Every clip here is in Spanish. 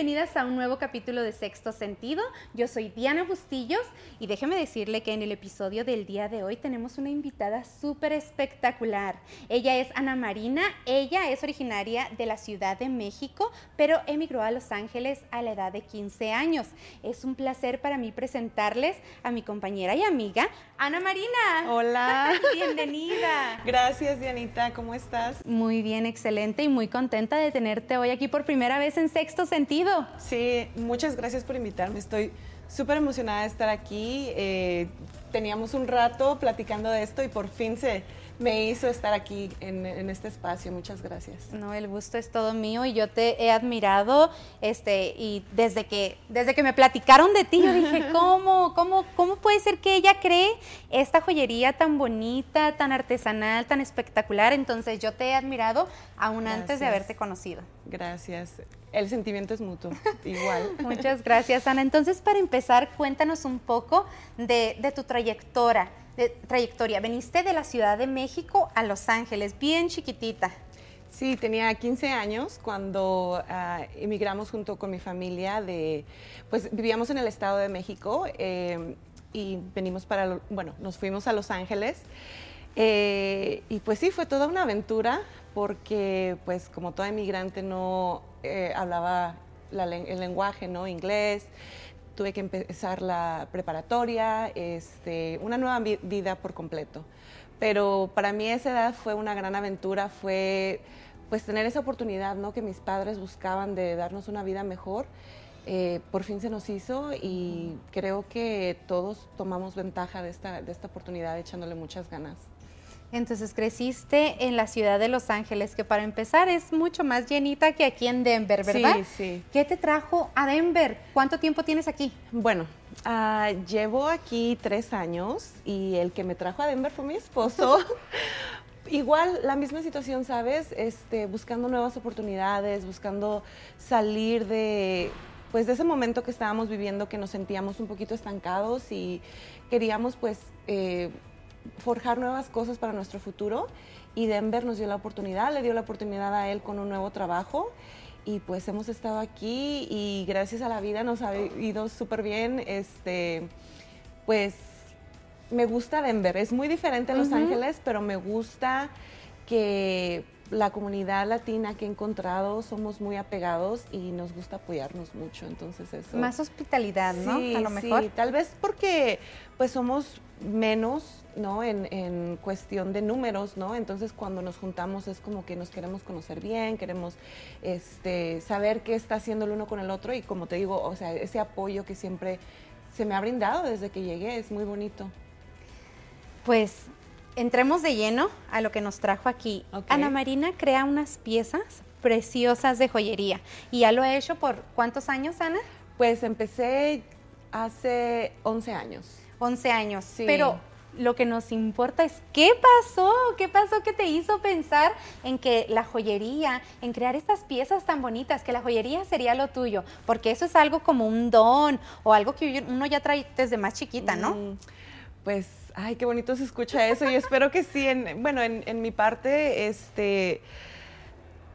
bienvenidas a un nuevo capítulo de Sexto Sentido. Yo soy Diana Bustillos y déjeme decirle que en el episodio del día de hoy tenemos una invitada súper espectacular. Ella es Ana Marina, ella es originaria de la Ciudad de México, pero emigró a Los Ángeles a la edad de 15 años. Es un placer para mí presentarles a mi compañera y amiga, Ana Marina. Hola. Bienvenida. Gracias, Dianita. ¿Cómo estás? Muy bien, excelente y muy contenta de tenerte hoy aquí por primera vez en Sexto Sentido. Sí, muchas gracias por invitarme. Estoy súper emocionada de estar aquí. Eh, teníamos un rato platicando de esto y por fin se me hizo estar aquí en, este espacio. Muchas gracias. No, el gusto es todo mío y yo te he admirado, este, y desde que, desde que me platicaron de ti, yo dije, ¿cómo, cómo, cómo puede ser que ella cree esta joyería tan bonita, tan artesanal, tan espectacular? Entonces yo te he admirado aún antes de haberte conocido. Gracias. El sentimiento es mutuo, igual. Muchas gracias, Ana. Entonces, para empezar, cuéntanos un poco de, de tu trayectoria trayectoria. Veniste de la Ciudad de México a Los Ángeles, bien chiquitita. Sí, tenía 15 años cuando ah, emigramos junto con mi familia de, pues vivíamos en el Estado de México em, y venimos para, bueno, nos fuimos a Los Ángeles. Eh, y pues sí, fue toda una aventura porque pues como toda inmigrante no eh, hablaba el lenguaje, ¿no? Inglés tuve que empezar la preparatoria, este, una nueva vida por completo. Pero para mí esa edad fue una gran aventura, fue pues tener esa oportunidad ¿no? que mis padres buscaban de darnos una vida mejor. Eh, por fin se nos hizo y creo que todos tomamos ventaja de esta, de esta oportunidad echándole muchas ganas. Entonces creciste en la ciudad de Los Ángeles, que para empezar es mucho más llenita que aquí en Denver, ¿verdad? Sí, sí. ¿Qué te trajo a Denver? ¿Cuánto tiempo tienes aquí? Bueno, ah, llevo aquí tres años y el que me trajo a Denver fue mi esposo. Igual la misma situación, ¿sabes? Este, buscando nuevas oportunidades, buscando salir de, pues, de ese momento que estábamos viviendo, que nos sentíamos un poquito estancados y queríamos, pues, eh, forjar nuevas cosas para nuestro futuro. Y Denver nos dio la oportunidad, le dio la oportunidad a él con un nuevo trabajo. Y pues hemos estado aquí y gracias a la vida nos ha ido súper bien. Este, pues me gusta Denver, es muy diferente a Los Ángeles, pero me gusta que la comunidad latina que he encontrado somos muy apegados y nos gusta apoyarnos mucho, entonces eso. Más hospitalidad, ¿no? a lo mejor. Sí, tal vez porque pues somos menos, ¿no? En, cuestión de números, ¿no? Entonces cuando nos juntamos es como que nos queremos conocer bien, queremos este, saber qué está haciendo el uno con el otro y como te digo, o sea, ese apoyo que siempre se me ha brindado desde que llegué es muy bonito. Pues entremos de lleno a lo que nos trajo aquí. Ana Marina crea unas piezas preciosas de joyería. ¿Y ya lo ha hecho por cuántos años, Ana? Pues empecé hace 11 años. 11 años. Sí. Pero lo que nos importa es qué pasó, qué pasó que te hizo pensar en que la joyería, en crear estas piezas tan bonitas, que la joyería sería lo tuyo, porque eso es algo como un don o algo que uno ya trae desde más chiquita, ¿no? Mm, pues ay, qué bonito se escucha eso. Y espero que sí, en, bueno, en, mi parte, este,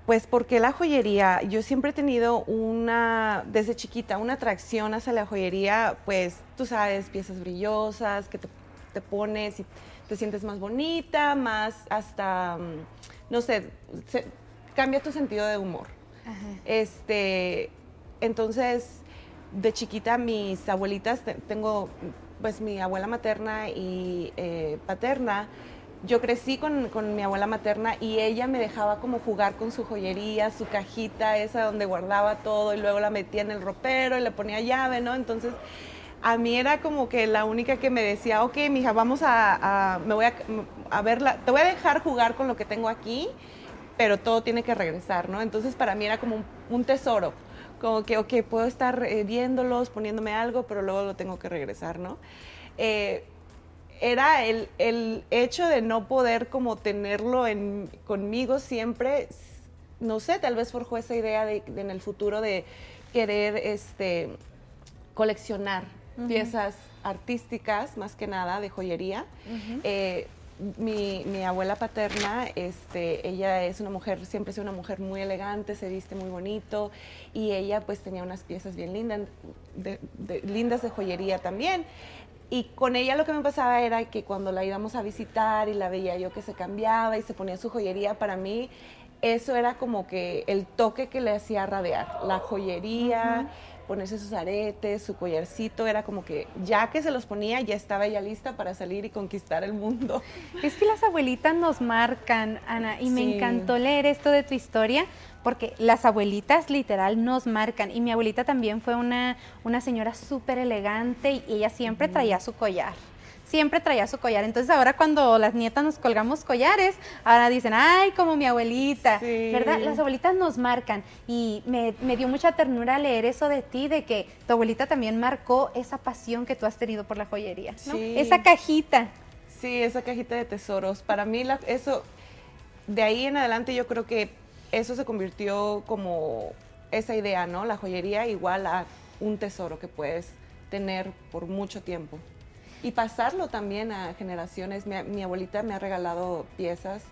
pues porque la joyería, yo siempre he tenido una, desde chiquita, una atracción hacia la joyería, pues tú sabes, piezas brillosas que te, pones y te sientes más bonita, más hasta, mm, no sé, cambia tu sentido de humor. Este, entonces, de chiquita mis abuelitas, tengo pues mi abuela materna y eh, paterna, yo crecí con, mi abuela materna y ella me dejaba como jugar con su joyería, su cajita esa donde guardaba todo y luego la metía en el ropero y le ponía llave, ¿no? Entonces a mí era como que la única que me decía, ok, mija, vamos a, me voy a, a verla, te voy a dejar jugar con lo que tengo aquí, pero todo tiene que regresar, ¿no? Entonces para mí era como un tesoro como que, ok, puedo estar eh, viéndolos, poniéndome algo, pero luego lo tengo que regresar, ¿no? Eh, era el, el, hecho de no poder como tenerlo en, conmigo siempre, no sé, tal vez forjó esa idea de, en el futuro de querer este, coleccionar piezas artísticas, más que nada, de joyería. Eh, mi, abuela paterna, este, ella es una mujer, siempre es una mujer muy elegante, se viste muy bonito y ella pues tenía unas piezas bien lindas, de, lindas de joyería también. Y con ella lo que me pasaba era que cuando la íbamos a visitar y la veía yo que se cambiaba y se ponía su joyería, para mí eso era como que el toque que le hacía radiar, la joyería ponerse sus aretes, su collarcito, era como que ya que se los ponía, ya estaba ella lista para salir y conquistar el mundo. Es que las abuelitas nos marcan, Ana, y me encantó leer esto de tu historia, porque las abuelitas literal nos marcan, y mi abuelita también fue una, una señora súper elegante y ella siempre traía su collar siempre traía su collar. Entonces ahora cuando las nietas nos colgamos collares, ahora dicen, ay, como mi abuelita, ¿verdad? Las abuelitas nos marcan y me, dio mucha ternura leer eso de ti, de que tu abuelita también marcó esa pasión que tú has tenido por la joyería, ¿no? Esa cajita. Sí, esa cajita de tesoros. Para mí eso, de ahí en adelante yo creo que eso se convirtió como esa idea, ¿no? La joyería igual a un tesoro que puedes tener por mucho tiempo y pasarlo también a generaciones. Mi, abuelita me ha regalado piezas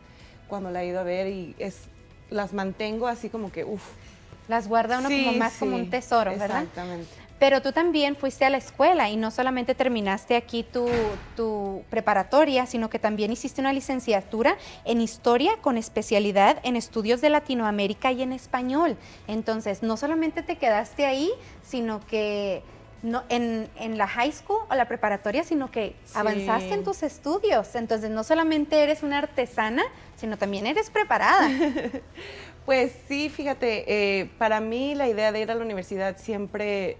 cuando la he ido a ver y es, las mantengo así como que, uff. Las guarda uno como más como un tesoro, ¿verdad? Exactamente. Pero tú también fuiste a la escuela y no solamente terminaste aquí tu, tu, preparatoria, sino que también hiciste una licenciatura en historia con especialidad en estudios de Latinoamérica y en español. Entonces, no solamente te quedaste ahí, sino que no, en, la high school o la preparatoria, sino que avanzaste en tus estudios. Entonces, no solamente eres una artesana, sino también eres preparada. pues sí, fíjate, eh, para mí la idea de ir a la universidad siempre,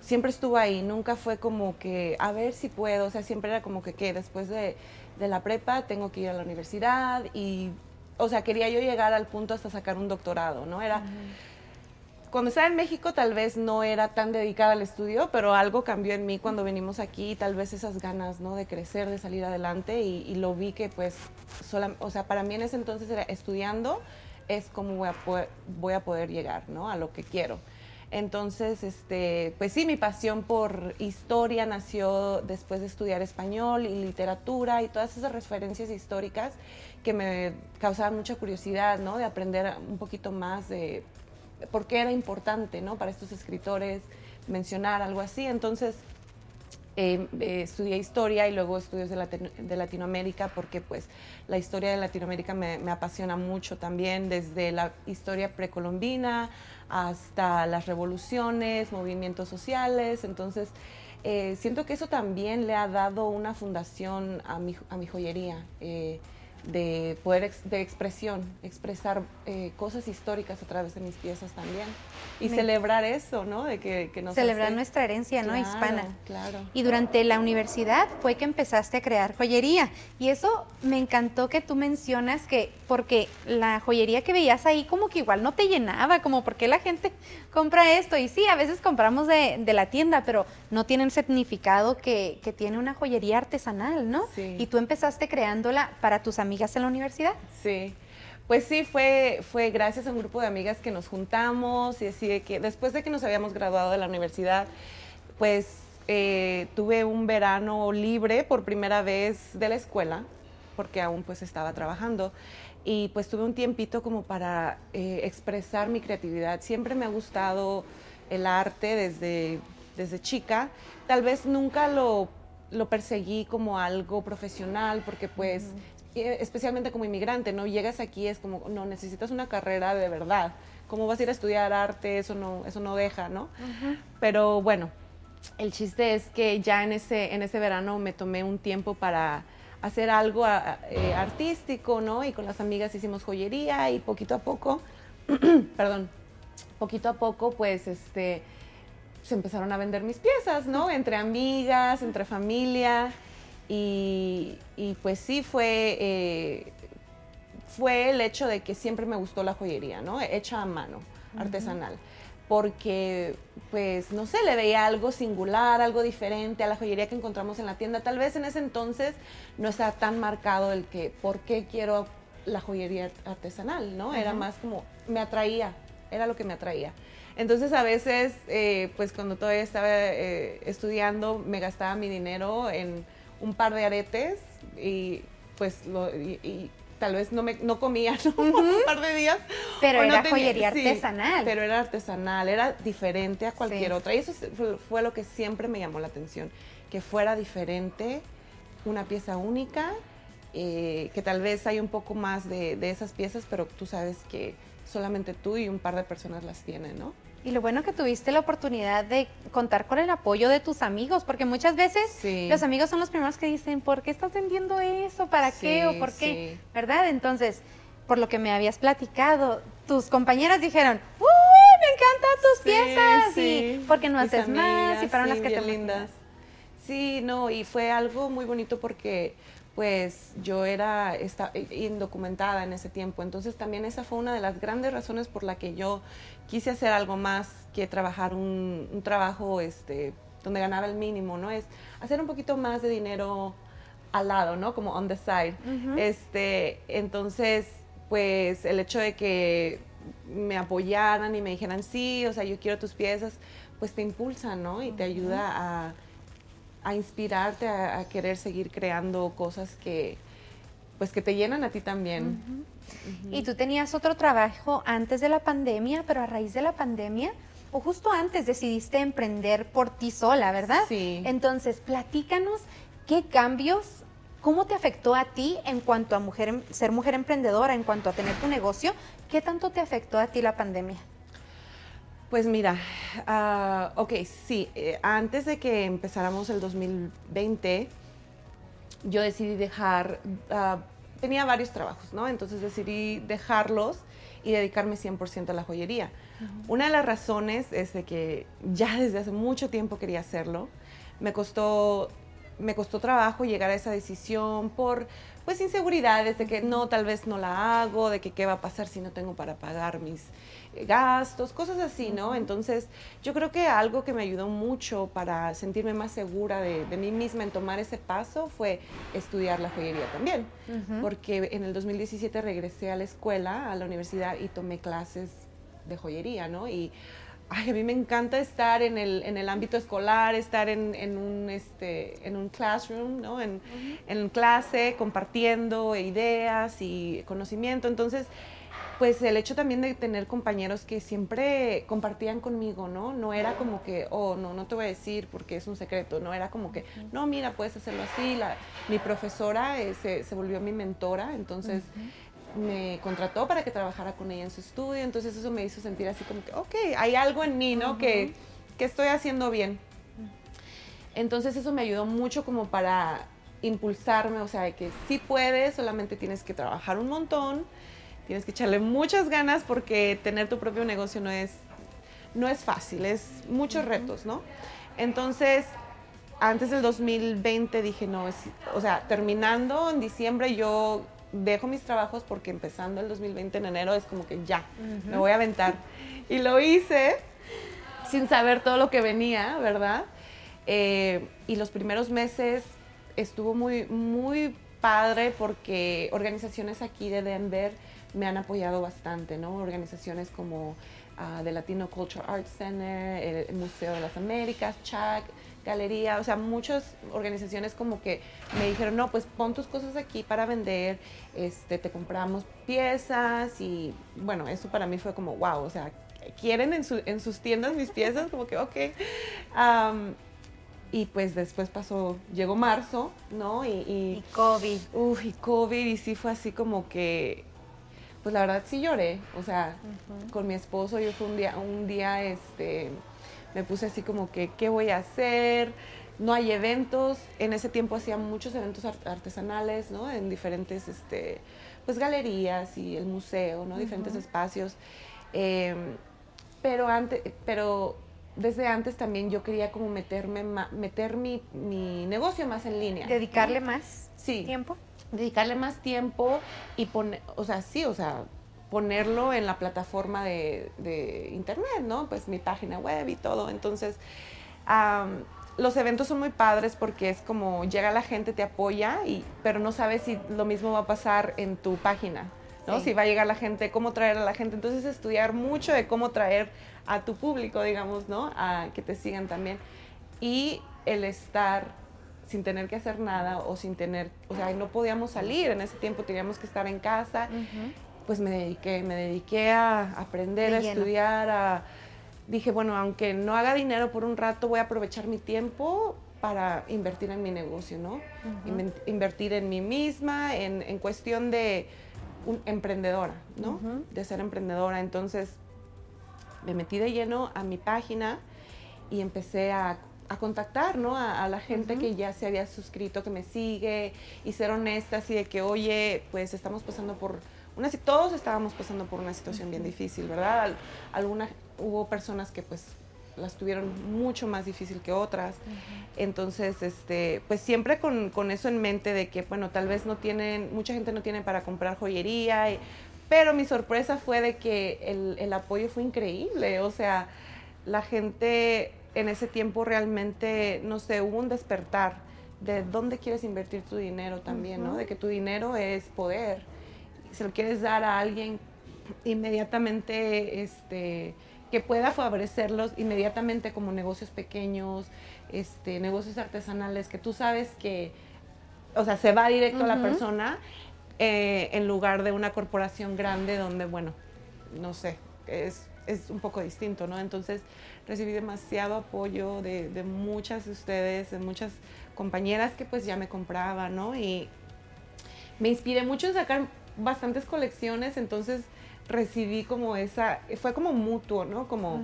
siempre estuvo ahí. Nunca fue como que, a ver si puedo. O sea, siempre era como que, que después de, la prepa tengo que ir a la universidad y, o sea, quería yo llegar al punto hasta sacar un doctorado, ¿no? Era cuando estaba en México tal vez no era tan dedicada al estudio, pero algo cambió en mí cuando venimos aquí, tal vez esas ganas, ¿no? De crecer, de salir adelante y, lo vi que pues, o sea, para mí en ese entonces era estudiando es como voy a poder, voy a poder llegar, ¿no? A lo que quiero. Entonces, este, pues sí, mi pasión por historia nació después de estudiar español y literatura y todas esas referencias históricas que me causaban mucha curiosidad, ¿no? De aprender un poquito más de por qué era importante ¿no? para estos escritores mencionar algo así. Entonces, eh, eh, estudié historia y luego estudios de, Latinoamérica porque pues la historia de Latinoamérica me, apasiona mucho también, desde la historia precolombina hasta las revoluciones, movimientos sociales. Entonces, eh, siento que eso también le ha dado una fundación a mi, a mi joyería de poder de expresión, expresar eh, cosas históricas a través de mis piezas también y celebrar eso, ¿no? De que, que nos celebrar nuestra herencia, ¿no? Hispana. Claro. Y durante la universidad fue que empezaste a crear joyería y eso me encantó que tú mencionas que porque la joyería que veías ahí como que igual no te llenaba, como porque la gente compra esto y sí, a veces compramos de, de la tienda, pero no tiene el significado que, que tiene una joyería artesanal, ¿no? Sí. Y tú empezaste creándola para tus amigos amigas en la universidad? Sí. Pues sí, fue, fue gracias a un grupo de amigas que nos juntamos y así que después de que nos habíamos graduado de la universidad, pues eh, tuve un verano libre por primera vez de la escuela, porque aún pues estaba trabajando y pues tuve un tiempito como para eh, expresar mi creatividad. Siempre me ha gustado el arte desde, desde chica. Tal vez nunca lo, lo perseguí como algo profesional porque pues especialmente como inmigrante, ¿no? Llegas aquí es como, no, necesitas una carrera de verdad. ¿Cómo vas a ir a estudiar arte? Eso no, eso no deja, ¿no? Pero bueno, el chiste es que ya en ese, en ese verano me tomé un tiempo para hacer algo eh, artístico, ¿no? Y con las amigas hicimos joyería y poquito a poco, perdón, poquito a poco, pues, este, se empezaron a vender mis piezas, ¿no? Entre amigas, entre familia. Y, pues sí fue, eh, fue el hecho de que siempre me gustó la joyería, ¿no? Hecha a mano, artesanal. Porque, pues, no sé, le veía algo singular, algo diferente a la joyería que encontramos en la tienda. Tal vez en ese entonces no estaba tan marcado el que, ¿por qué quiero la joyería artesanal? ¿no? Era más como, me atraía, era lo que me atraía. Entonces a veces, eh, pues cuando todavía estaba eh, estudiando, me gastaba mi dinero en un par de aretes y pues, lo, y, tal vez no, me, no comía un par de días. Pero era joyería artesanal. Pero era artesanal, era diferente a cualquier otra. Y eso fue, lo que siempre me llamó la atención, que fuera diferente, una pieza única, eh, que tal vez hay un poco más de, de esas piezas, pero tú sabes que solamente tú y un par de personas las tienen, ¿no? Y lo bueno que tuviste la oportunidad de contar con el apoyo de tus amigos, porque muchas veces los amigos son los primeros que dicen, ¿por qué estás vendiendo eso? ¿Para qué? ¿O por qué? ¿Verdad? Entonces, por lo que me habías platicado, tus compañeras dijeron, ¡Uy, me encantan tus piezas! Y porque no haces más y para unas que te lindas. Sí, no, y fue algo muy bonito porque pues yo era indocumentada en ese tiempo. Entonces también esa fue una de las grandes razones por la que yo quise hacer algo más que trabajar un, trabajo este, donde ganaba el mínimo, ¿no? Es hacer un poquito más de dinero al lado, ¿no? Como on the side. este, entonces, pues el hecho de que me apoyaran y me dijeran, sí, o sea, yo quiero tus piezas, pues te impulsa, ¿no? Y te ayuda a a inspirarte a, querer seguir creando cosas que, pues que te llenan a ti también. Y tú tenías otro trabajo antes de la pandemia, pero a raíz de la pandemia, o justo antes decidiste emprender por ti sola, ¿verdad? Sí. Entonces, platícanos qué cambios, cómo te afectó a ti en cuanto a mujer, ser mujer emprendedora, en cuanto a tener tu negocio, ¿qué tanto te afectó a ti la pandemia? Pues mira, uh, ok, sí, eh, antes de que empezáramos el 2020, yo decidí dejar, ah, tenía varios trabajos, ¿no? Entonces decidí dejarlos y dedicarme 100% a la joyería. Una de las razones es de que ya desde hace mucho tiempo quería hacerlo. Me costó, me costó trabajo llegar a esa decisión por pues inseguridades de que no, tal vez no la hago, de que qué va a pasar si no tengo para pagar mis gastos, cosas así, ¿no? Entonces, yo creo que algo que me ayudó mucho para sentirme más segura de, mí misma en tomar ese paso fue estudiar la joyería también, porque en el 2017 regresé a la escuela, a la universidad y tomé clases de joyería, ¿no? Y ay, a mí me encanta estar en el, en el ámbito escolar, estar en, en, un, este, en un classroom, ¿no? En, en clase, compartiendo ideas y conocimiento. Entonces, pues el hecho también de tener compañeros que siempre compartían conmigo, ¿no? No era como que, oh, no, no te voy a decir porque es un secreto, no era como que, no, mira, puedes hacerlo así. La, mi profesora eh, se, se, volvió mi mentora, entonces me contrató para que trabajara con ella en su estudio, entonces eso me hizo sentir así como que, ok, hay algo en mí, ¿no? que, que estoy haciendo bien. Entonces eso me ayudó mucho como para impulsarme, o sea, de que sí puedes, solamente tienes que trabajar un montón Tienes que echarle muchas ganas porque tener tu propio negocio no es, no es fácil, es muchos retos, ¿no? Entonces, antes del 2020 dije, no, es, o sea, terminando en diciembre yo dejo mis trabajos porque empezando el 2020 en enero es como que ya, me voy a aventar. Y lo hice sin saber todo lo que venía, ¿verdad? Eh, y los primeros meses estuvo muy, muy padre porque organizaciones aquí de Denver me han apoyado bastante, ¿no? Organizaciones como uh, The Latino Culture Arts Center, el Museo de las Américas, CHAC, Galería, o sea, muchas organizaciones como que me dijeron, no, pues pon tus cosas aquí para vender, este, te compramos piezas y bueno, eso para mí fue como, wow, o sea, quieren en, en sus tiendas mis piezas, como que, ok. y pues después pasó, llegó marzo, ¿no? Y, y, y COVID. Uf, y COVID, y sí fue así como que pues la verdad sí lloré, o sea, con mi esposo yo fue un día, un día, este, me puse así como que, ¿qué voy a hacer? No hay eventos, en ese tiempo hacía muchos eventos artesanales, ¿no? En diferentes, este, pues galerías y el museo, ¿no? Diferentes espacios. Em, pero antes, pero desde antes también yo quería como meterme, meter mi, mi negocio más en línea. ¿Dedicarle más sí. tiempo? dedicarle más tiempo y poner, o sea, sí, o sea, ponerlo en la plataforma de, internet, ¿no? Pues mi página web y todo. Entonces, los eventos son muy padres porque es como llega la gente, te apoya, y, pero no sabes si lo mismo va a pasar en tu página, ¿no? Si va a llegar la gente, cómo traer a la gente. Entonces, estudiar mucho de cómo traer a tu público, digamos, ¿no? A que te sigan también. Y el estar sin tener que hacer nada o sin tener, o sea, no podíamos salir, en ese tiempo teníamos que estar en casa, pues me dediqué, me dediqué a aprender, a estudiar, a, dije, bueno, aunque no haga dinero por un rato, voy a aprovechar mi tiempo para invertir en mi negocio, ¿no? Invertir en mí misma, en, en cuestión de un, emprendedora, ¿no? De ser emprendedora. Entonces, me metí de lleno a mi página y empecé a, a contactar, ¿no? A, la gente que ya se había suscrito, que me sigue, y ser honesta, así de que, oye, pues estamos pasando por una... Todos estábamos pasando por una situación bien difícil, ¿verdad? Algunas, hubo personas que pues las tuvieron mucho más difícil que otras. Entonces, este, pues siempre con, con, eso en mente de que, bueno, tal vez no tienen, mucha gente no tiene para comprar joyería, pero mi sorpresa fue de que el, el, apoyo fue increíble. O sea, la gente en ese tiempo realmente, no sé, hubo un despertar de dónde quieres invertir tu dinero también, ¿no? De que tu dinero es poder. Si lo quieres dar a alguien, inmediatamente, este que pueda favorecerlos inmediatamente como negocios pequeños, este, negocios artesanales, que tú sabes que, o sea, se va directo a la persona eh, en lugar de una corporación grande donde, bueno, no sé, es, es un poco distinto, ¿no? Entonces recibí demasiado apoyo de, de, muchas de ustedes, de muchas compañeras que pues ya me compraban, ¿no? Y me inspiré mucho en sacar bastantes colecciones, entonces recibí como esa, fue como mutuo, ¿no? Como...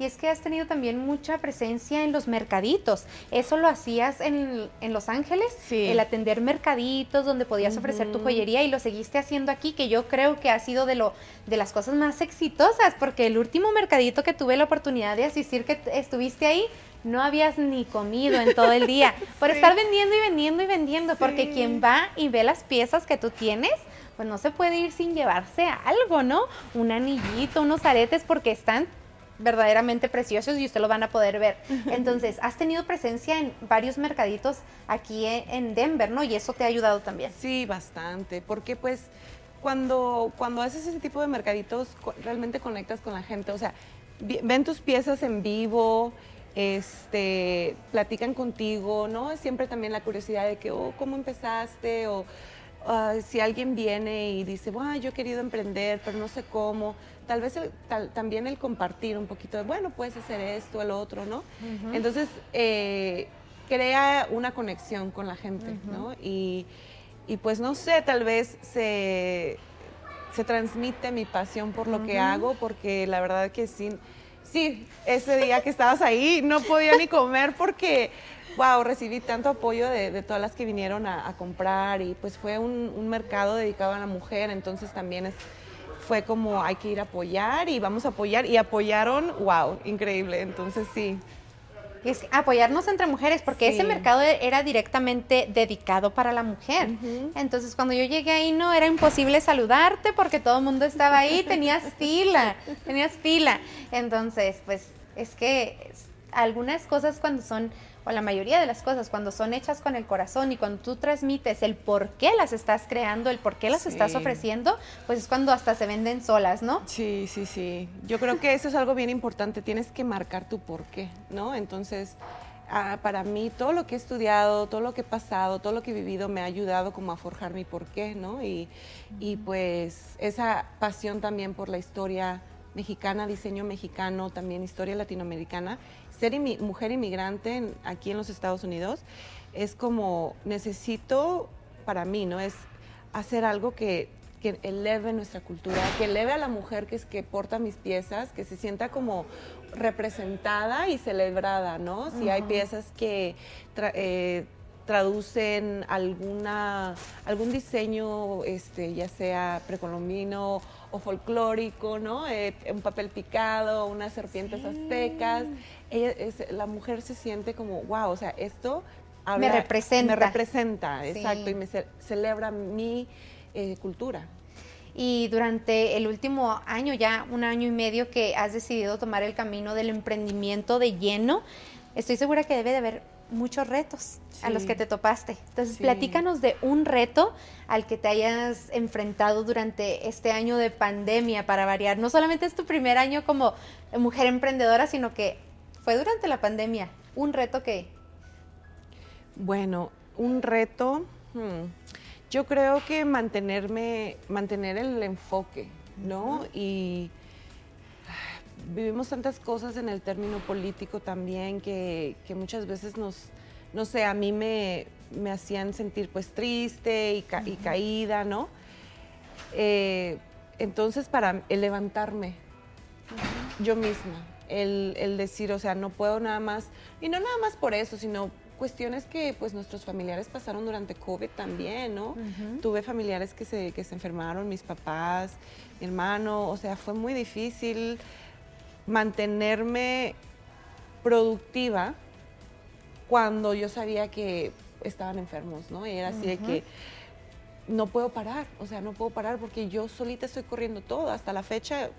Y es que has tenido también mucha presencia en los mercaditos. ¿Eso lo hacías en, Los Ángeles? Sí. El atender mercaditos donde podías ofrecer tu joyería y lo seguiste haciendo aquí, que yo creo que ha sido de, lo, de las cosas más exitosas, porque el último mercadito que tuve la oportunidad de asistir, que estuviste ahí, no habías ni comido en todo el día por estar vendiendo y vendiendo y vendiendo, porque quien va y ve las piezas que tú tienes, pues no se puede ir sin llevarse algo, ¿no? Un anillito, unos aretes, porque están verdaderamente preciosos y usted lo van a poder ver. Entonces, has tenido presencia en varios mercaditos aquí en Denver, ¿no? Y eso te ha ayudado también. Sí, bastante, porque pues cuando, cuando haces ese tipo de mercaditos, realmente conectas con la gente, o sea, ven tus piezas en vivo, este, platican contigo, ¿no? Siempre también la curiosidad de que, oh, ¿cómo empezaste? O Ah, si alguien viene y dice, bueno, yo he querido emprender, pero no sé cómo, tal vez también el compartir un poquito de, bueno, puedes hacer esto, el otro, ¿no? Entonces, eh, crea una conexión con la gente, ¿no? Y, pues no sé, tal vez se, se transmite mi pasión por lo que hago, porque la verdad que sí, sí, ese día que estabas ahí no podía ni comer porque wow, recibí tanto apoyo de, todas las que vinieron a, comprar y pues fue un, mercado dedicado a la mujer, entonces también es, fue como hay que ir a apoyar y vamos a apoyar y apoyaron, wow, increíble, entonces sí. Es apoyarnos entre mujeres, porque ese mercado era directamente dedicado para la mujer. Entonces, cuando yo llegué ahí, no era imposible saludarte porque todo el mundo estaba ahí, tenías fila, tenías fila. Entonces, pues es que algunas cosas cuando son o la mayoría de las cosas, cuando son hechas con el corazón y cuando tú transmites el por qué las estás creando, el por qué las estás ofreciendo, pues es cuando hasta se venden solas, ¿no? Sí, sí, sí. Yo creo que eso es algo bien importante, tienes que marcar tu por qué, ¿no? Entonces, ah, para mí todo lo que he estudiado, todo lo que he pasado, todo lo que he vivido me ha ayudado como a forjar mi por qué, ¿no? Y, y pues esa pasión también por la historia mexicana, diseño mexicano, también historia latinoamericana, ser mujer inmigrante aquí en los Estados Unidos es como necesito para mí, ¿no? Es hacer algo que, que, eleve nuestra cultura, que eleve a la mujer que es que porta mis piezas, que se sienta como representada y celebrada, ¿no? Si hay piezas que eh, traducen alguna, algún diseño, este, ya sea precolombino o folclórico, ¿no? Eh, un papel picado, unas serpientes aztecas. la mujer se siente como, wow, o sea, esto me representa. Me representa, exacto, y me celebra mi eh, cultura. Y durante el último año, ya un año y medio que has decidido tomar el camino del emprendimiento de lleno, estoy segura que debe de haber muchos retos a los que te topaste. Entonces, platícanos de un reto al que te hayas enfrentado durante este año de pandemia para variar. No solamente es tu primer año como mujer emprendedora, sino que fue durante la pandemia un reto que... Bueno, un reto, hmm, yo creo que mantenerme, mantener el enfoque, ¿no? Y vivimos tantas cosas en el término político también que, muchas veces nos, no sé, a mí me, hacían sentir pues triste y, caída, ¿no? Eh, entonces para el levantarme yo misma, el, el, decir, o sea, no puedo nada más, y no nada más por eso, sino cuestiones que pues nuestros familiares pasaron durante COVID también, ¿no? Tuve familiares que se, que se enfermaron, mis papás, mi hermano, o sea, fue muy difícil mantenerme productiva cuando yo sabía que estaban enfermos, ¿no? Y era así de que no puedo parar, o sea, no puedo parar porque yo solita estoy corriendo todo, hasta la fecha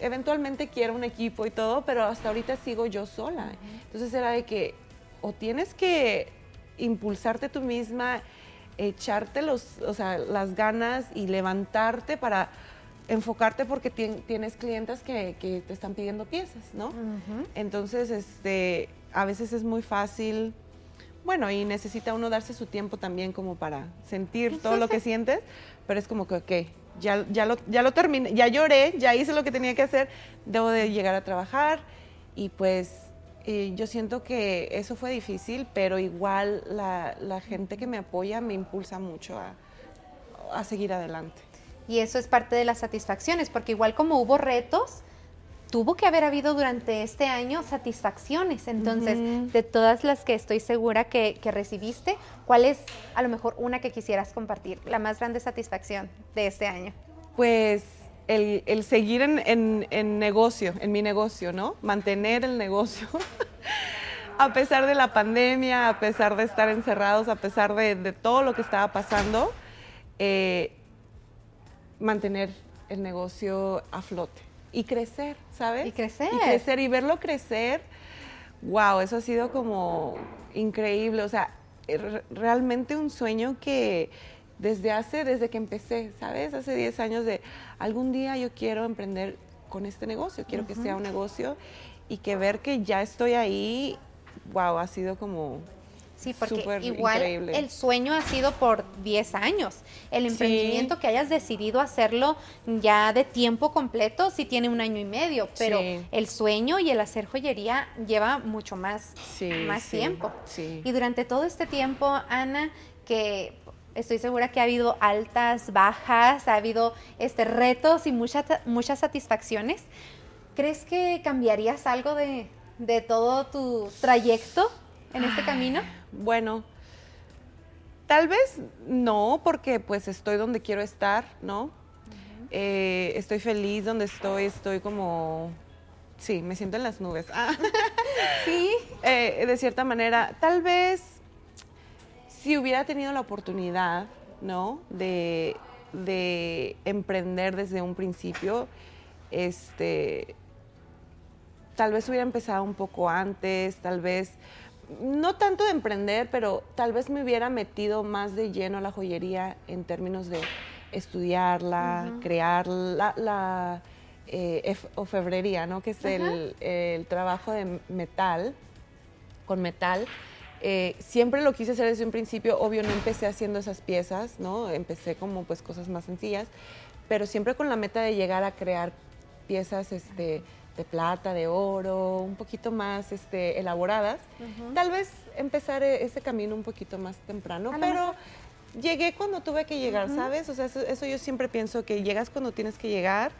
eventualmente quiero un equipo y todo, pero hasta ahorita sigo yo sola. Entonces era de que o tienes que impulsarte tú misma, echarte los, o sea, las ganas y levantarte para enfocarte porque tienes clientes que, te están pidiendo piezas, ¿no? Entonces, este, a veces es muy fácil, bueno, y necesita uno darse su tiempo también como para sentir todo lo que sientes, pero es como que, ok, ya, ya, lo, ya lo terminé, ya lloré, ya hice lo que tenía que hacer, debo de llegar a trabajar y pues yo siento que eso fue difícil, pero igual la, gente que me apoya me impulsa mucho a, seguir adelante. Y eso es parte de las satisfacciones, porque igual como hubo retos, tuvo que haber habido durante este año satisfacciones. Entonces, de todas las que estoy segura que, que, recibiste, ¿cuál es a lo mejor una que quisieras compartir? La más grande satisfacción de este año. Pues el, seguir en, negocio, en mi negocio, ¿no? Mantener el negocio. a pesar de la pandemia, a pesar de estar encerrados, a pesar de, todo lo que estaba pasando, eh, mantener el negocio a flote y crecer, ¿sabes? Y crecer. Y crecer y verlo crecer. Wow, eso ha sido como increíble. O sea, realmente un sueño que desde hace, desde que empecé, ¿sabes? Hace 10 años de algún día yo quiero emprender con este negocio, quiero que sea un negocio y que ver que ya estoy ahí, wow, ha sido como Sí, porque igual el sueño ha sido por 10 años. El emprendimiento que hayas decidido hacerlo ya de tiempo completo sí tiene un año y medio, pero el sueño y el hacer joyería lleva mucho más, más tiempo. Y durante todo este tiempo, Ana, que estoy segura que ha habido altas, bajas, ha habido este, retos y muchas muchas satisfacciones. ¿Crees que cambiarías algo de, todo tu trayecto en este camino? Bueno, tal vez no, porque pues estoy donde quiero estar, ¿no? Eh, estoy feliz donde estoy, estoy como sí, me siento en las nubes. sí. Eh, de cierta manera, tal vez si hubiera tenido la oportunidad, ¿no? De, emprender desde un principio, este, tal vez hubiera empezado un poco antes, tal vez, no tanto de emprender, pero tal vez me hubiera metido más de lleno a la joyería en términos de estudiarla, crear la, eh, ofebrería, ¿no? Que es el, el trabajo de metal, con metal eh, siempre lo quise hacer desde un principio, obvio no empecé haciendo esas piezas, ¿no? Empecé como pues cosas más sencillas, pero siempre con la meta de llegar a crear piezas este, de plata, de oro, un poquito más este, elaboradas. Tal vez empezar e-, ese camino un poquito más temprano, pero llegué cuando tuve que llegar, ¿sabes? O sea, eso, yo siempre pienso que llegas cuando tienes que llegar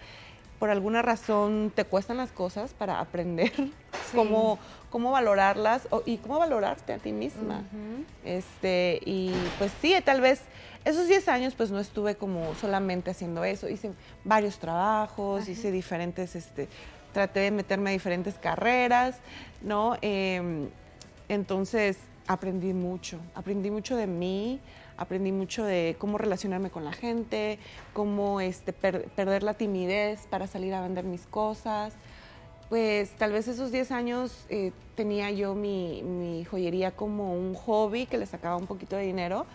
por alguna razón te cuestan las cosas para aprender cómo, cómo valorarlas y cómo valorarte a ti misma. este, y pues sí, tal vez esos 10 años pues no estuve como solamente haciendo eso, hice varios trabajos, hice diferentes, este, traté de meterme a diferentes carreras, ¿no? Em, entonces aprendí mucho, aprendí mucho de mí, aprendí mucho de cómo relacionarme con la gente, cómo este, perder la timidez para salir a vender mis cosas. Pues tal vez esos 10 años eh, tenía yo mi, joyería como un hobby que le sacaba un poquito de dinero,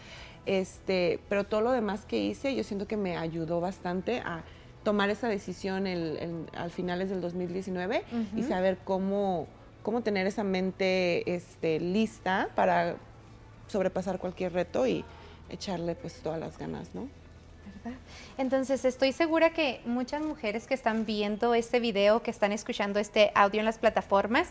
este, pero todo lo demás que hice yo siento que me ayudó bastante a tomar esa decisión al finales del 2019 y saber cómo, cómo tener esa mente este, lista para sobrepasar cualquier reto y echarle pues todas las ganas, ¿no? ¿verdad? Entonces, estoy segura que muchas mujeres que están viendo este video, que están escuchando este audio en las plataformas,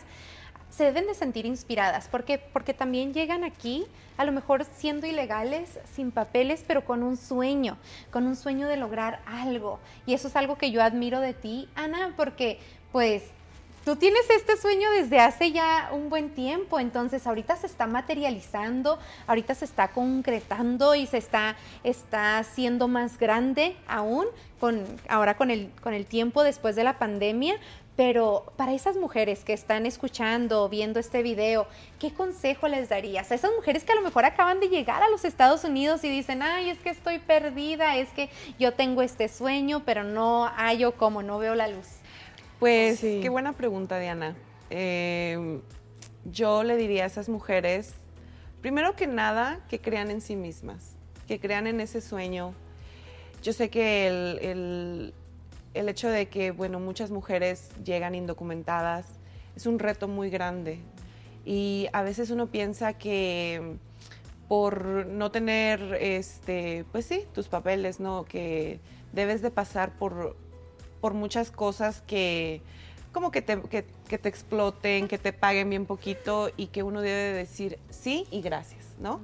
se deben de sentir inspiradas, porque porque también llegan aquí, a lo mejor siendo ilegales, sin papeles, pero con un sueño, con un sueño de lograr algo. Y eso es algo que yo admiro de ti, Ana, porque pues tú tienes este sueño desde hace ya un buen tiempo, entonces ahorita se está materializando, ahorita se está concretando y se está, está haciendo más grande aún, con, ahora con el, con el tiempo después de la pandemia. Pero para esas mujeres que están escuchando, viendo este video, ¿qué consejo les darías? A esas mujeres que a lo mejor acaban de llegar a los Estados Unidos y dicen, ay, es que estoy perdida, es que yo tengo este sueño, pero no hallo como, no veo la luz. Pues qué buena pregunta, Diana. Eh, yo le diría a esas mujeres, primero que nada, que crean en sí mismas, que crean en ese sueño. Yo sé que el, el, el hecho de que, bueno, muchas mujeres llegan indocumentadas es un reto muy grande. Y a veces uno piensa que por no tener, este, pues sí, tus papeles, ¿no? Que debes de pasar por, por muchas cosas que como que te, que, que te exploten, que te paguen bien poquito y que uno debe decir sí y gracias, ¿no?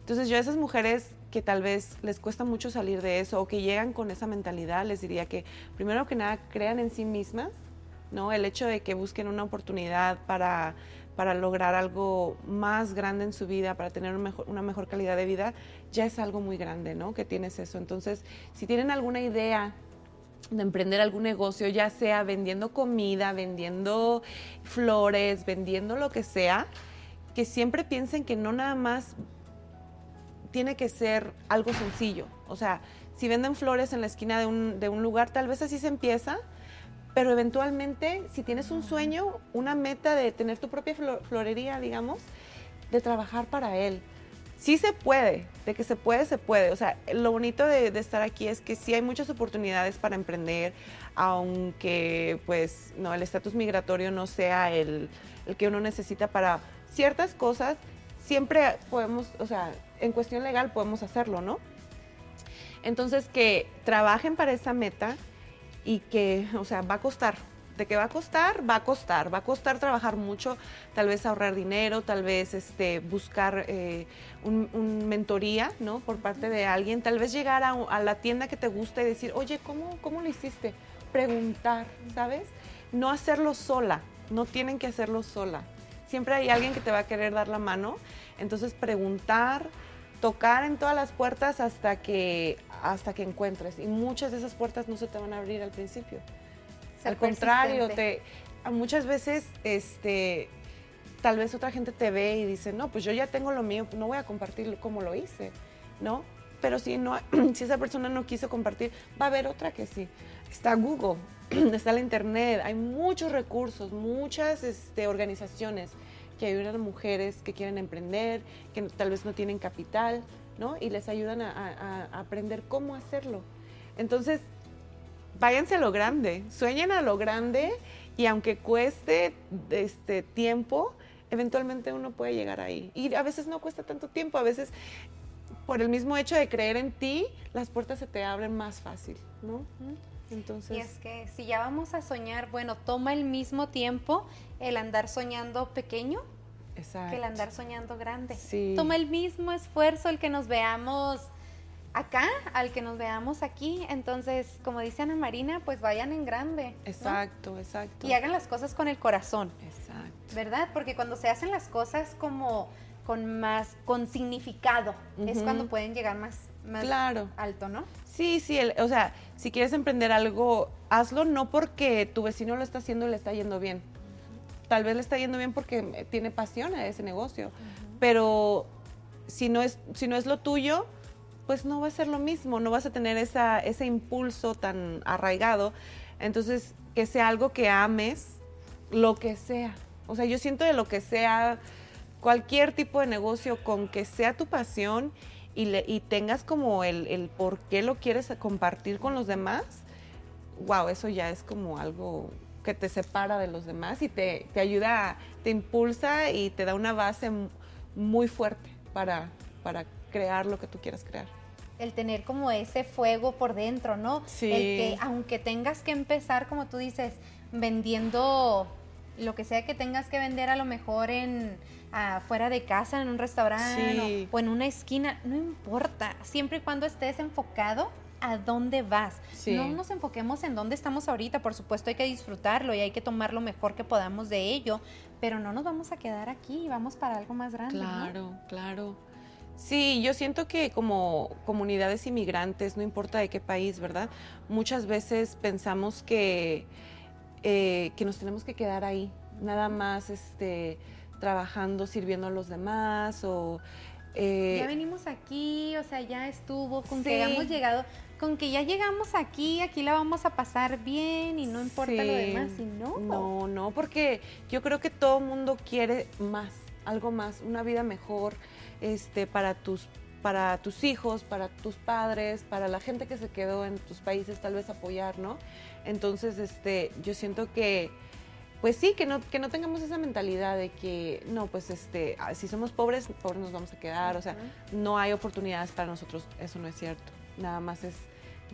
Entonces yo a esas mujeres que tal vez les cuesta mucho salir de eso o que llegan con esa mentalidad, les diría que primero que nada crean en sí mismas, ¿no? El hecho de que busquen una oportunidad para, para lograr algo más grande en su vida, para tener un mejor, una mejor calidad de vida, ya es algo muy grande, ¿no? Que tienes eso. Entonces, si tienen alguna idea de emprender algún negocio, ya sea vendiendo comida, vendiendo flores, vendiendo lo que sea, que siempre piensen que no nada más tiene que ser algo sencillo. O sea, si venden flores en la esquina de un, de un lugar, tal vez así se empieza, pero eventualmente, si tienes un sueño, una meta de tener tu propia florería, digamos, de trabajar para él. Sí se puede, de que se puede, se puede. O sea, lo bonito de, de, estar aquí es que sí hay muchas oportunidades para emprender, aunque pues no, el estatus migratorio no sea el, el que uno necesita para ciertas cosas, siempre podemos, o sea, en cuestión legal podemos hacerlo, ¿no? Entonces, que trabajen para esa meta y que, o sea, va a costar. De que va a costar, va a costar. Va a costar trabajar mucho, tal vez ahorrar dinero, tal vez este, buscar eh, un, mentoría, ¿no? Por parte de alguien. Tal vez llegar a, a, la tienda que te gusta y decir, oye, ¿cómo, ¿cómo lo hiciste? Preguntar, ¿sabes? No hacerlo sola. No tienen que hacerlo sola. Siempre hay alguien que te va a querer dar la mano. Entonces, preguntar, tocar en todas las puertas hasta que, hasta que encuentres. Y muchas de esas puertas no se te van a abrir al principio. Ser al contrario, te, muchas veces este, tal vez otra gente te ve y dice, no, pues yo ya tengo lo mío, no voy a compartir como lo hice, ¿no? Pero si, no, si esa persona no quiso compartir, va a haber otra que sí. Está Google, está la Internet, hay muchos recursos, muchas este, organizaciones que ayudan a mujeres que quieren emprender, que tal vez no tienen capital, ¿no? Y les ayudan a, a, a aprender cómo hacerlo. Entonces, váyanse a lo grande, sueñen a lo grande y aunque cueste este tiempo, eventualmente uno puede llegar ahí. Y a veces no cuesta tanto tiempo, a veces por el mismo hecho de creer en ti, las puertas se te abren más fácil, ¿no? Entonces... Y es que si ya vamos a soñar, bueno, toma el mismo tiempo el andar soñando pequeño Exacto. que el andar soñando grande. Sí. Toma el mismo esfuerzo el que nos veamos acá al que nos veamos aquí. Entonces, como dice Ana Marina, pues vayan en grande. Exacto, ¿no? exacto. Y hagan las cosas con el corazón. Exacto. ¿Verdad? Porque cuando se hacen las cosas como con más, con significado, uh -huh. es cuando pueden llegar más, más claro. alto, ¿no? Sí, sí, el, o sea, si quieres emprender algo, hazlo no porque tu vecino lo está haciendo y le está yendo bien. Tal vez le está yendo bien porque tiene pasión a ese negocio, uh -huh. pero si no, es, si no es lo tuyo, pues no va a ser lo mismo, no vas a tener esa, ese impulso tan arraigado. Entonces, que sea algo que ames, lo que sea. O sea, yo siento de lo que sea, cualquier tipo de negocio, con que sea tu pasión y, le, y tengas como el, el, por qué lo quieres compartir con los demás, wow, eso ya es como algo que te separa de los demás y te, te ayuda, te impulsa y te da una base muy fuerte para, para crear lo que tú quieras crear. El tener como ese fuego por dentro, ¿no? Sí. El que aunque tengas que empezar, como tú dices, vendiendo lo que sea que tengas que vender a lo mejor en afuera de casa, en un restaurante Sí. o, o en una esquina, no importa, siempre y cuando estés enfocado a dónde vas. Sí. No nos enfoquemos en dónde estamos ahorita, por supuesto hay que disfrutarlo y hay que tomar lo mejor que podamos de ello, pero no nos vamos a quedar aquí, vamos para algo más grande. ¿no? Claro, claro. Sí, yo siento que como comunidades inmigrantes, no importa de qué país, ¿verdad? Muchas veces pensamos que, eh, que nos tenemos que quedar ahí, nada más este, trabajando, sirviendo a los demás o... eh, Ya venimos aquí, o sea, ya estuvo, con Sí. que hayamos llegado, con que ya llegamos aquí, aquí la vamos a pasar bien y no importa lo demás, y no. No, no, porque yo creo que todo mundo quiere más, algo más, una vida mejor este, para, tus, para tus hijos, para tus padres, para la gente que se quedó en tus países, tal vez apoyar, ¿no? Entonces, este, yo siento que, pues sí, que no, que no tengamos esa mentalidad de que, no, pues este, ah, si somos pobres, pobres nos vamos a quedar, o sea, no hay oportunidades para nosotros, eso no es cierto. Nada más es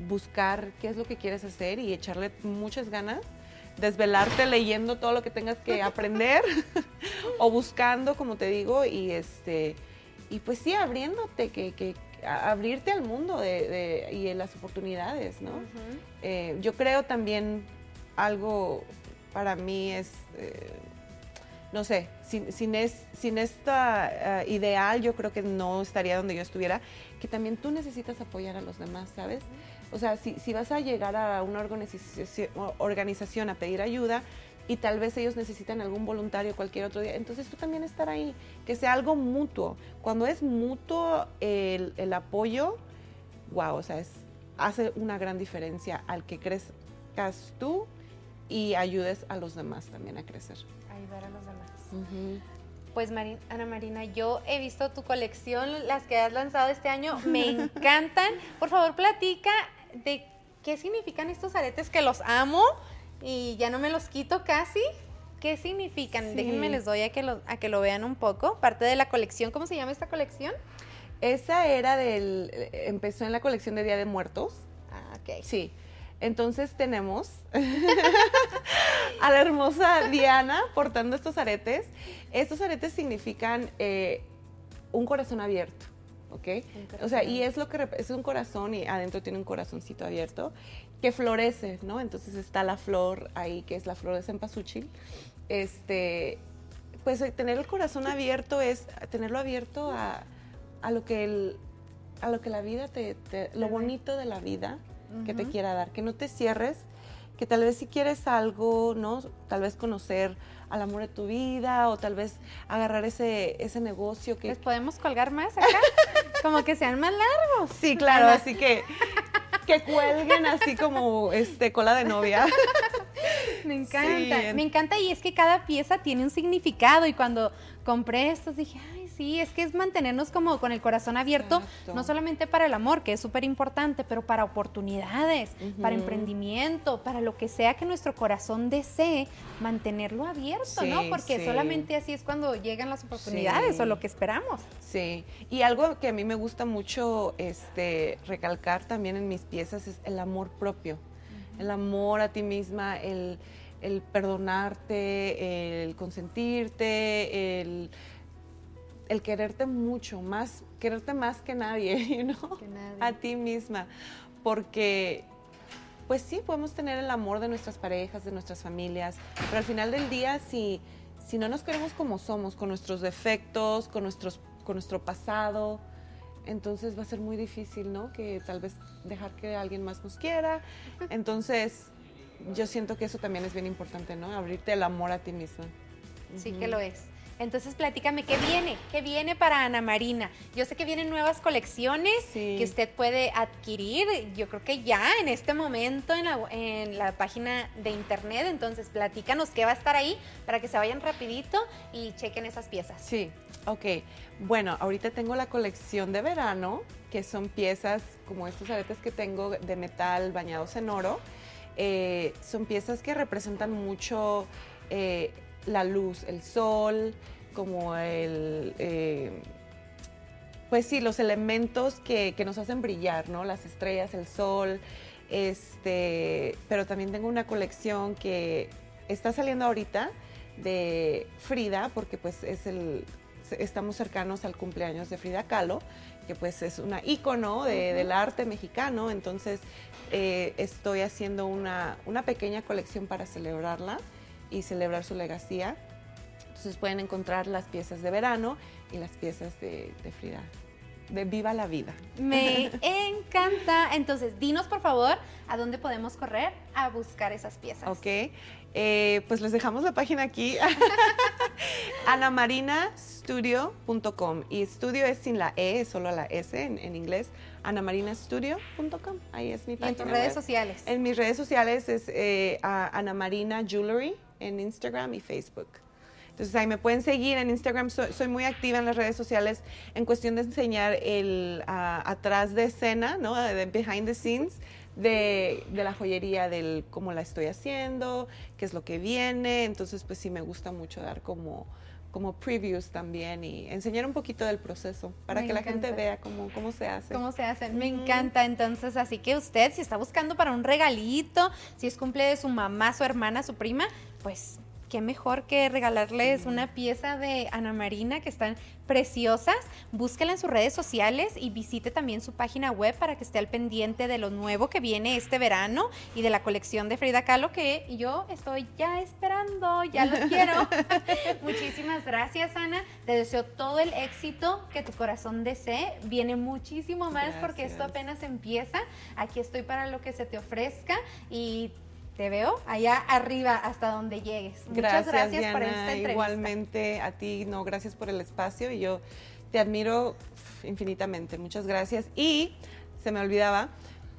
buscar qué es lo que quieres hacer y echarle muchas ganas, desvelarte leyendo todo lo que tengas que aprender o buscando, como te digo, y este y pues sí abriéndote, que, que abrirte al mundo de, de- y en las oportunidades, ¿no? Eh, yo creo también algo para mí es, eh, no sé, sin, sin, es, sin esta eh, ideal yo creo que no estaría donde yo estuviera, que también tú necesitas apoyar a los demás, ¿sabes? O sea, si, si vas a llegar a una organización, organización a pedir ayuda y tal vez ellos necesitan algún voluntario cualquier otro día, entonces tú también estar ahí, que sea algo mutuo. Cuando es mutuo el, el apoyo, wow, o sea, es, hace una gran diferencia al que crezcas tú y ayudes a los demás también a crecer. Ayudar a los demás. Pues Ana Marina, yo he visto tu colección, las que has lanzado este año, me encantan. Por favor, platica de qué significan estos aretes que los amo y ya no me los quito casi. ¿Qué significan? Sí. Déjenme les doy a que, lo, a que lo vean un poco. Parte de la colección, ¿cómo se llama esta colección? Esa era del, empezó en la colección de Día de Muertos. Ah, ok. Sí. Entonces tenemos a la hermosa Diana portando estos aretes. Estos aretes significan eh, un corazón abierto, ¿ok? O sea, y es lo que es un corazón y adentro tiene un corazoncito abierto que florece, ¿no? Entonces está la flor ahí, que es la flor de cempasúchil. Este, pues eh, tener el corazón abierto es tenerlo abierto a, a lo que el, a lo que la vida te, te- lo bonito de la vida que te quiera dar, que no te cierres, que tal vez si quieres algo, ¿no? Tal vez conocer al amor de tu vida o tal vez agarrar ese, ese negocio que... ¿Les podemos colgar más acá? Como que sean más largos. Sí, claro, así que que cuelguen así como este cola de novia. Me encanta, Sí. me encanta y es que cada pieza tiene un significado y cuando compré estos dije, ay, sí, es que es mantenernos como con el corazón abierto, Exacto. no solamente para el amor, que es súper importante, pero para oportunidades, para emprendimiento, para lo que sea que nuestro corazón desee, mantenerlo abierto, ¿no? Porque sí. solamente así es cuando llegan las oportunidades Sí. o lo que esperamos. Sí, y algo que a mí me gusta mucho este, recalcar también en mis piezas es el amor propio, el amor a ti misma, el, el perdonarte, el consentirte, el, el quererte mucho, más, quererte más que nadie, know? Que nadie. a ti misma, porque pues sí, podemos tener el amor de nuestras parejas, de nuestras familias, pero al final del día, si, si no nos queremos como somos, con nuestros defectos, con, nuestros, con nuestro pasado, entonces va a ser muy difícil, ¿no? Que tal vez dejar que alguien más nos quiera. Entonces, yo siento que eso también es bien importante, ¿no? Abrirte el amor a ti misma. Sí que lo es. Entonces, platícame, ¿qué viene? ¿Qué viene para Ana Marina? Yo sé que vienen nuevas colecciones Sí. que usted puede adquirir, yo creo que ya en este momento en la, en la página de internet, entonces platícanos qué va a estar ahí para que se vayan rapidito y chequen esas piezas. Sí, ok. Bueno, ahorita tengo la colección de verano, que son piezas como estos aretes que tengo de metal bañados en oro. Eh, son piezas que representan mucho eh, la luz, el sol, como el, eh, pues sí, los elementos que, que nos hacen brillar, ¿no? Las estrellas, el sol, este, pero también tengo una colección que está saliendo ahorita de Frida, porque pues es el, estamos cercanos al cumpleaños de Frida Kahlo, que pues es una ícono de, del arte mexicano, entonces eh, estoy haciendo una, una, pequeña colección para celebrarla y celebrar su legacía. Entonces pueden encontrar las piezas de verano y las piezas de, de Frida de Viva la Vida. Me encanta. Entonces, dinos por favor a dónde podemos correr a buscar esas piezas. Ok, eh, pues les dejamos la página aquí, anamarinastudio.com. Y estudio es sin la E, solo la S en, inglés. anamarinastudio.com. Ahí es mi página. ¿Y en tus redes sociales? En mis redes sociales es eh, Anamarina Jewelry en Instagram y Facebook. Entonces ahí me pueden seguir en Instagram, soy, muy activa en las redes sociales en cuestión de enseñar el atrás de escena, ¿no? De behind the scenes de, la joyería, del cómo la estoy haciendo, qué es lo que viene. Entonces pues sí me gusta mucho dar como como previews también y enseñar un poquito del proceso para que la gente vea cómo, cómo se hace. Cómo se hace, me encanta. Entonces, así que usted, si está buscando para un regalito, si es cumple de su mamá, su hermana, su prima, pues qué mejor que regalarles una pieza de Ana Marina que están preciosas. Búsquela en sus redes sociales y visite también su página web para que esté al pendiente de lo nuevo que viene este verano y de la colección de Frida Kahlo que yo estoy ya esperando, ya lo quiero. Muchísimas gracias, Ana. Te deseo todo el éxito que tu corazón desee. Viene muchísimo más porque esto apenas empieza. Aquí estoy para lo que se te ofrezca y te veo allá arriba hasta donde llegues. Muchas gracias, por esta entrevista. Igualmente a ti, no, gracias por el espacio y yo te admiro infinitamente. Muchas gracias. Y se me olvidaba,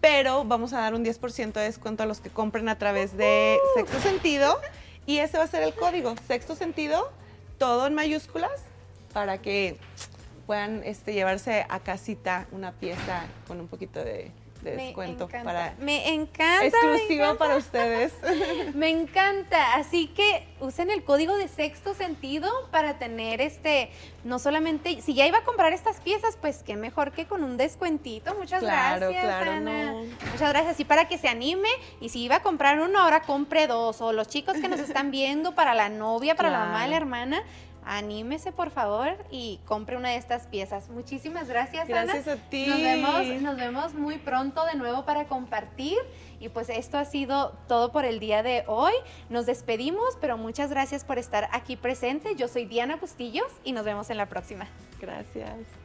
pero vamos a dar un 10% de descuento a los que compren a través de Sexto Sentido y ese va a ser el código, Sexto Sentido, todo en mayúsculas para que puedan este, llevarse a casita una pieza con un poquito de de descuento para me encanta exclusiva para ustedes. Me encanta. Así que usen el código de sexto sentido para tener este no solamente si ya iba a comprar estas piezas pues qué mejor que con un descuentito. Muchas gracias claro, Ana. muchas gracias. Y para que se anime y si iba a comprar uno ahora compre dos. O los chicos que nos están viendo para la novia para la mamá la hermana anímese por favor y compre una de estas piezas. Muchísimas gracias, gracias a ti. Nos vemos, nos vemos muy pronto de nuevo para compartir. Y pues esto ha sido todo por el día de hoy. Nos despedimos, pero muchas gracias por estar aquí presente. Yo soy Diana Bustillos y nos vemos en la próxima. Gracias.